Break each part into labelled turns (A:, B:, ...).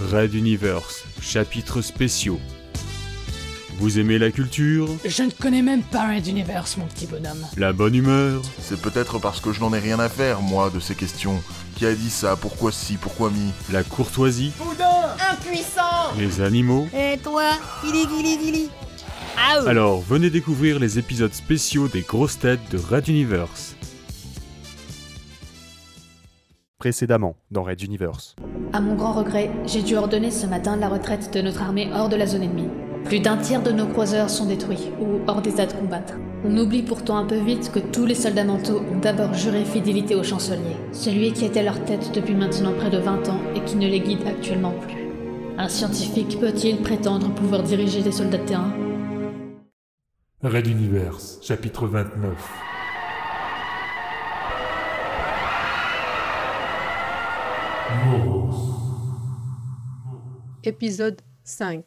A: Red Universe, chapitres spéciaux. Vous aimez la culture?
B: Je ne connais même pas Red Universe, mon petit bonhomme.
A: La bonne humeur?
C: C'est peut-être parce que je n'en ai rien à faire, moi, de ces questions. Qui a dit ça? Pourquoi si Pourquoi mi?
A: La courtoisie?
D: Impuissant!
A: Les animaux?
D: Et toi
A: Alors venez découvrir les épisodes spéciaux des grosses têtes de Red Universe.
E: Précédemment, dans Red Universe.
F: À mon grand regret, j'ai dû ordonner ce matin la retraite de notre armée hors de la zone ennemie. Plus d'un tiers de nos croiseurs sont détruits ou hors d'état de combattre. On oublie pourtant un peu vite que tous les soldats mentaux ont d'abord juré fidélité au chancelier, celui qui était leur tête depuis maintenant près de 20 ans et qui ne les guide actuellement plus. Un scientifique peut-il prétendre pouvoir diriger des soldats de terrain?
G: Red Universe, chapitre 29.
H: Épisode 5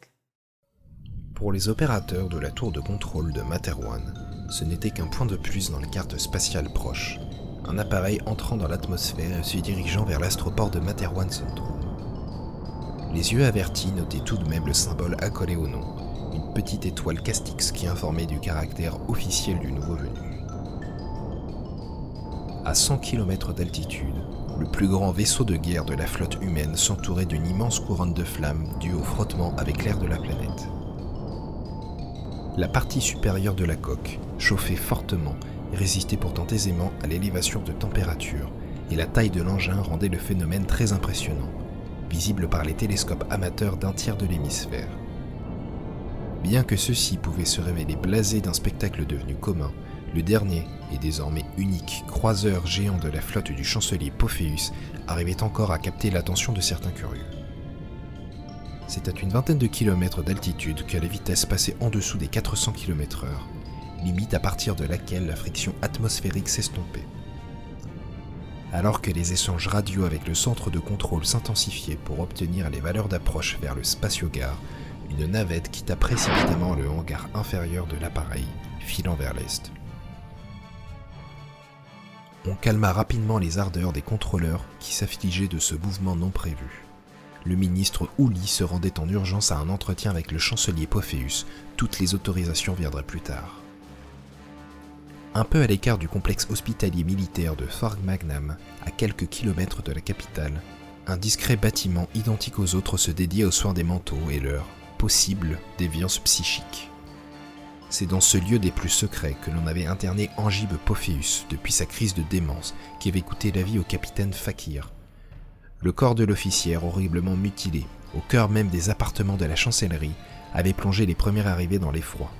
I: Pour les opérateurs de la tour de contrôle de Materwan, ce n'était qu'un point de plus dans les cartes spatiales proches, un appareil entrant dans l'atmosphère et se dirigeant vers l'astroport de Materwan Centrum. Les yeux avertis notaient tout de même le symbole accolé au nom, une petite étoile Castix qui informait du caractère officiel du nouveau venu. À 100 km d'altitude, le plus grand vaisseau de guerre de la flotte humaine s'entourait d'une immense couronne de flammes due au frottement avec l'air de la planète. La partie supérieure de la coque, chauffait fortement, résistait pourtant aisément à l'élévation de température, et la taille de l'engin rendait le phénomène très impressionnant, visible par les télescopes amateurs d'un tiers de l'hémisphère. Bien que ceux-ci pouvaient se révéler blasés d'un spectacle devenu commun, le dernier et désormais unique croiseur géant de la flotte du chancelier Pophéus arrivait encore à capter l'attention de certains curieux. C'est à une vingtaine de kilomètres d'altitude que la vitesse passait en dessous des 400 km/h, limite à partir de laquelle la friction atmosphérique s'estompait. Alors que les échanges radio avec le centre de contrôle s'intensifiaient pour obtenir les valeurs d'approche vers le spatiogare, une navette quitta précipitamment le hangar inférieur de l'appareil, filant vers l'est. On calma rapidement les ardeurs des contrôleurs qui s'affligeaient de ce mouvement non prévu. Le ministre Ouli se rendait en urgence à un entretien avec le chancelier Pophéus. Toutes les autorisations viendraient plus tard. Un peu à l'écart du complexe hospitalier militaire de Fort Magnam, à quelques kilomètres de la capitale, un discret bâtiment identique aux autres se dédiait aux soins des manteaux et leur possible déviance psychique. C'est dans ce lieu des plus secrets que l'on avait interné Angibe Pophéus depuis sa crise de démence qui avait coûté la vie au capitaine Fakir. Le corps de l'officière, horriblement mutilé, au cœur même des appartements de la chancellerie, avait plongé les premiers arrivés dans l'effroi.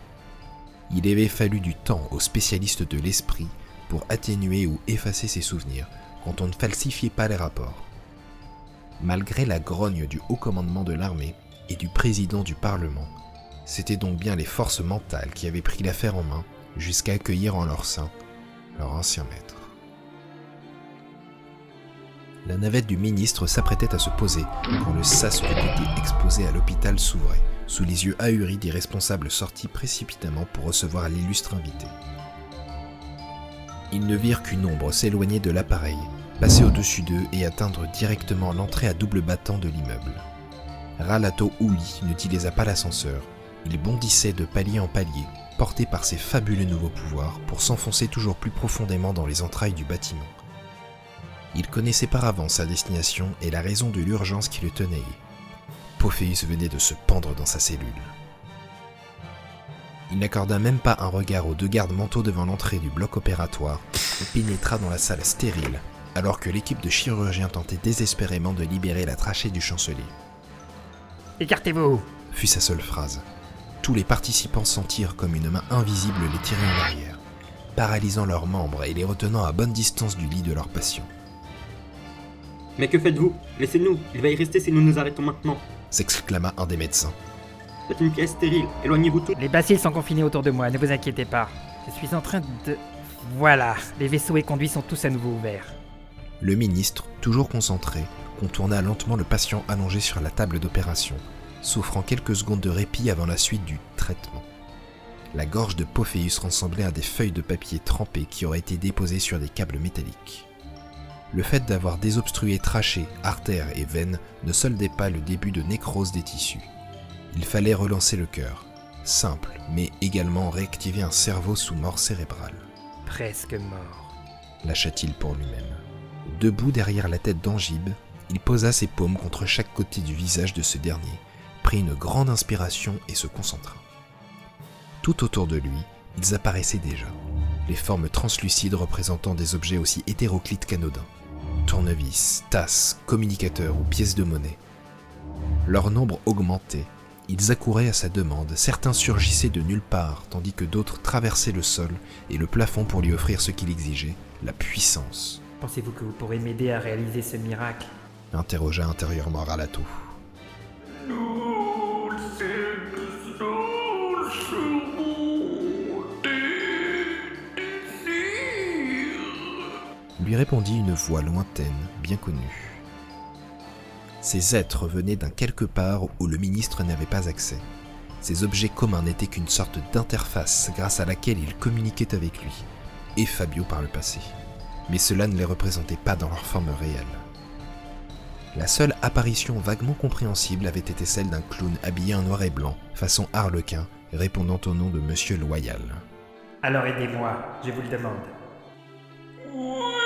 I: Il avait fallu du temps aux spécialistes de l'esprit pour atténuer ou effacer ses souvenirs quand on ne falsifiait pas les rapports. Malgré la grogne du haut commandement de l'armée et du président du Parlement, c'était donc bien les forces mentales qui avaient pris l'affaire en main jusqu'à accueillir en leur sein leur ancien maître. La navette du ministre s'apprêtait à se poser quand le sas était exposé à l'hôpital s'ouvrait, sous les yeux ahuris des responsables sortis précipitamment pour recevoir l'illustre invité. Ils ne virent qu'une ombre s'éloigner de l'appareil, passer au-dessus d'eux et atteindre directement l'entrée à double battant de l'immeuble. Ralato Ouli n'utilisa pas l'ascenseur, il bondissait de palier en palier, porté par ses fabuleux nouveaux pouvoirs pour s'enfoncer toujours plus profondément dans les entrailles du bâtiment. Il connaissait par avance sa destination et la raison de l'urgence qui le tenait. Pophéus venait de se pendre dans sa cellule. Il n'accorda même pas un regard aux deux gardes mentaux devant l'entrée du bloc opératoire et pénétra dans la salle stérile, alors que l'équipe de chirurgiens tentait désespérément de libérer la trachée du chancelier.
J: Écartez-vous
I: fut sa seule phrase. Tous les participants sentirent comme une main invisible les tirer en arrière, paralysant leurs membres et les retenant à bonne distance du lit de leur patient.
K: Mais que faites-vous? Laissez-nous, il va y rester si nous nous arrêtons maintenant.
I: s'exclama un des médecins.
K: C'est une pièce stérile, éloignez-vous tous.
J: Les bacilles sont confinés autour de moi, ne vous inquiétez pas. Je suis en train de... Voilà, les vaisseaux et conduits sont tous à nouveau ouverts.
I: Le ministre, toujours concentré, contourna lentement le patient allongé sur la table d'opération, s'offrant quelques secondes de répit avant la suite du traitement. La gorge de Pophéus ressemblait à des feuilles de papier trempées qui auraient été déposées sur des câbles métalliques. Le fait d'avoir désobstrué trachées, artères et veines ne soldait pas le début de nécrose des tissus. Il fallait relancer le cœur. Simple, mais également réactiver un cerveau sous mort cérébrale.
J: Presque mort.
I: Lâcha-t-il pour lui-même. Debout derrière la tête d'Angib, il posa ses paumes contre chaque côté du visage de ce dernier, prit une grande inspiration et se concentra. Tout autour de lui, ils apparaissaient déjà, les formes translucides représentant des objets aussi hétéroclites qu'anodins. Tournevis, tasses, communicateurs ou pièces de monnaie. Leur nombre augmentait, ils accouraient à sa demande, certains surgissaient de nulle part, tandis que d'autres traversaient le sol et le plafond pour lui offrir ce qu'il exigeait, la puissance.
J: Pensez-vous que vous pourrez m'aider à réaliser ce miracle?
I: interrogea intérieurement Ralato. Lui répondit une voix lointaine, bien connue. Ces êtres venaient d'un quelque part où le ministre n'avait pas accès. Ces objets communs n'étaient qu'une sorte d'interface grâce à laquelle il communiquait avec lui, et Fabio par le passé. Mais cela ne les représentait pas dans leur forme réelle. La seule apparition vaguement compréhensible avait été celle d'un clown habillé en noir et blanc, façon harlequin, répondant au nom de Monsieur Loyal.
J: Alors aidez-moi, je vous le demande.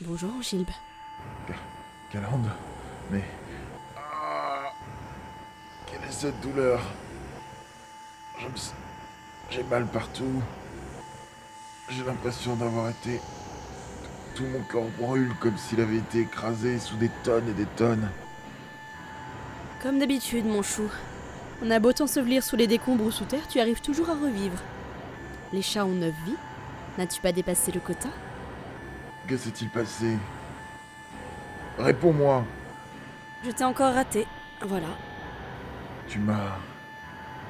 H: Bonjour, Gilles.
C: Galande, mais. Ah, quelle est cette douleur? Je me... J'ai mal partout. J'ai l'impression d'avoir été. Tout mon corps brûle comme s'il avait été écrasé sous des tonnes et des tonnes.
H: Comme d'habitude, mon chou. On a beau t'ensevelir sous les décombres ou sous terre, tu arrives toujours à revivre. Les chats ont neuf vies. N'as-tu pas dépassé le quota?
C: Que s'est-il passé? Réponds-moi.
H: Je t'ai encore raté. Voilà.
C: Tu m'as.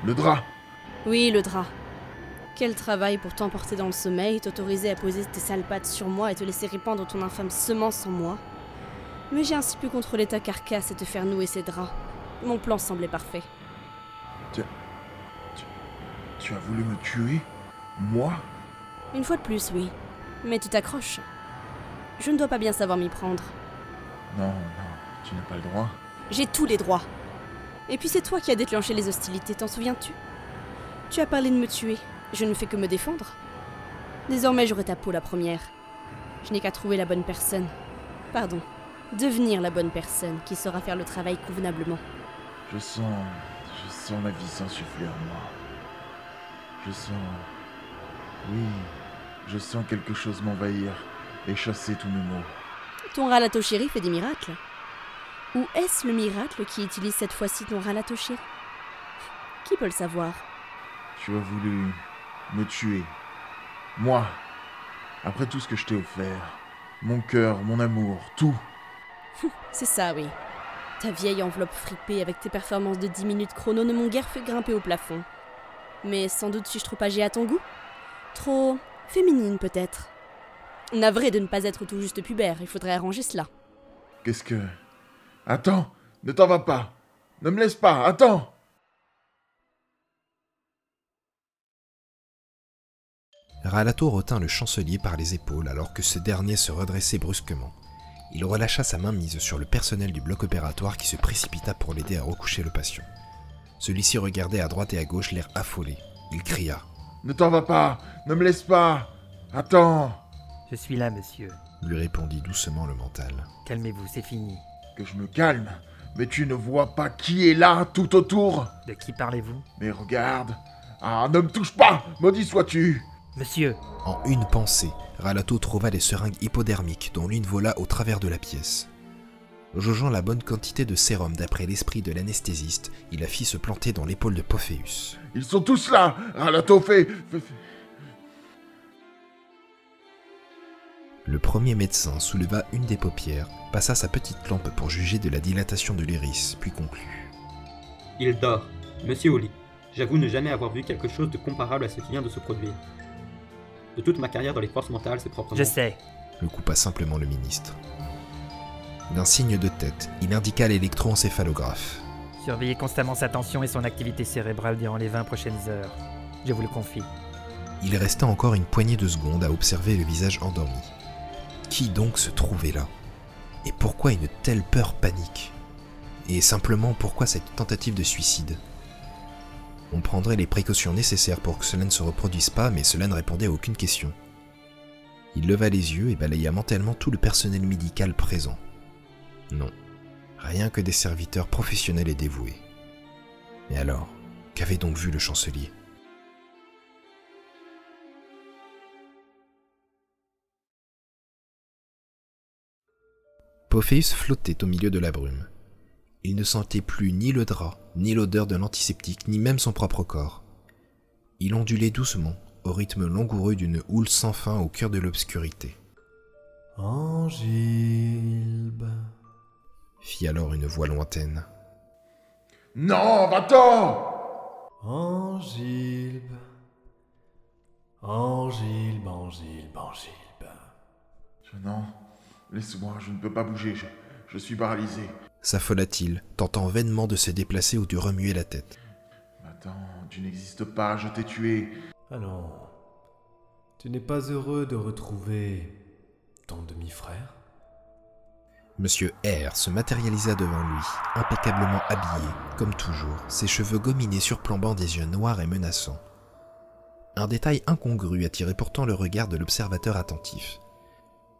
C: Le drap
H: Oui, le drap. Quel travail pour t'emporter dans le sommeil, t'autoriser à poser tes sales pattes sur moi et te laisser répandre ton infâme semence en moi. Mais j'ai ainsi pu contrôler ta carcasse et te faire nouer ces draps. Mon plan semblait parfait.
C: Tu, tu, tu as voulu me tuer? Moi?
H: Une fois de plus, oui. Mais tu t'accroches. Je ne dois pas bien savoir m'y prendre.
C: Non, non, tu n'as pas le droit.
H: J'ai tous les droits. Et puis c'est toi qui as déclenché les hostilités, t'en souviens-tu? Tu as parlé de me tuer, je ne fais que me défendre. Désormais j'aurai ta peau la première. Je n'ai qu'à trouver la bonne personne. Pardon, devenir la bonne personne qui saura faire le travail convenablement.
C: Je sens. Je sens la vie s'insuffler en moi. Je sens. Oui, je sens quelque chose m'envahir et chasser tous mes maux.
H: Ton ralato chéri fait des miracles. Ou est-ce le miracle qui utilise cette fois-ci ton ralato chéri? Qui peut le savoir?
C: Tu as voulu me tuer. Moi. Après tout ce que je t'ai offert. Mon cœur, mon amour, tout.
H: C'est ça, oui. Ta vieille enveloppe fripée avec tes performances de 10 minutes chrono ne m'ont guère fait grimper au plafond. Mais sans doute suis-je trop âgée à ton goût? Trop féminine peut-être? Navré de ne pas être tout juste pubère, il faudrait arranger cela.
C: Qu'est-ce que... Attends, ne t'en va pas. Ne me laisse pas, attends.
I: Ralato retint le chancelier par les épaules alors que ce dernier se redressait brusquement. Il relâcha sa main mise sur le personnel du bloc opératoire qui se précipita pour l'aider à recoucher le patient. Celui-ci regardait à droite et à gauche l'air affolé. Il cria.
C: Ne t'en va pas Ne me laisse pas Attends
J: Je suis là, monsieur.
I: lui répondit doucement le mental.
J: Calmez-vous, c'est fini.
C: Que je me calme Mais tu ne vois pas qui est là, tout autour
J: De qui parlez-vous?
C: Mais regarde Ah, ne me touche pas Maudit sois-tu
J: Monsieur
I: En une pensée, Ralato trouva des seringues hypodermiques dont l'une vola au travers de la pièce. Jaugeant la bonne quantité de sérum d'après l'esprit de l'anesthésiste, il la fit se planter dans l'épaule de Pophéus.
C: Ils sont tous là Ralato fait... fait- fait-
I: Le premier médecin souleva une des paupières, passa sa petite lampe pour juger de la dilatation de l'iris, puis conclut.
K: Il dort. Monsieur au lit. J'avoue ne jamais avoir vu quelque chose de comparable à ce qui vient de se produire. De toute ma carrière dans les forces mentales, c'est proprement.
J: Je sais.
I: Le coupa simplement le ministre. D'un signe de tête, il indiqua l'électroencéphalographe.
J: Surveillez constamment sa tension et son activité cérébrale durant les 20 prochaines heures. Je vous le confie.
I: Il resta encore une poignée de secondes à observer le visage endormi. Qui donc se trouvait là? Et pourquoi une telle peur panique? Et simplement pourquoi cette tentative de suicide? On prendrait les précautions nécessaires pour que cela ne se reproduise pas, mais cela ne répondait à aucune question. Il leva les yeux et balaya mentalement tout le personnel médical présent. Non, rien que des serviteurs professionnels et dévoués. Mais alors, qu'avait donc vu le chancelier? Pophéus flottait au milieu de la brume. Il ne sentait plus ni le drap, ni l'odeur de l'antiseptique, ni même son propre corps. Il ondulait doucement, au rythme langoureux d'une houle sans fin au cœur de l'obscurité.
L: Angilbe,
I: fit alors une voix lointaine.
C: Non, va-t'en
L: Angilbe, Angilbe, Angilbe, Angilbe.
C: Je non, laisse-moi, je ne peux pas bouger, je, je suis paralysé.
I: S'affola-t-il, tentant vainement de se déplacer ou de remuer la tête.
C: Attends, tu n'existes pas, je t'ai tué.
L: Ah non, tu n'es pas heureux de retrouver ton demi-frère?
I: Monsieur R se matérialisa devant lui, impeccablement habillé, comme toujours, ses cheveux gominés surplombant des yeux noirs et menaçants. Un détail incongru attirait pourtant le regard de l'observateur attentif.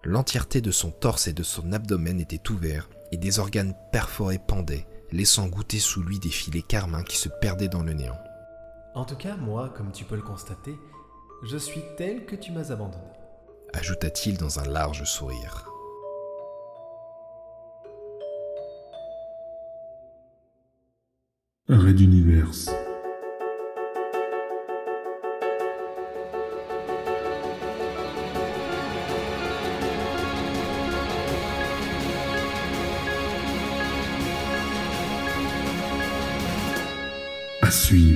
I: L'entièreté de son torse et de son abdomen était ouvert, et des organes perforés pendaient, laissant goûter sous lui des filets carmins qui se perdaient dans le néant.
L: En tout cas, moi, comme tu peux le constater, je suis tel que tu m'as abandonné.
I: Ajouta-t-il dans un large sourire.
G: Red Universe. Suivre.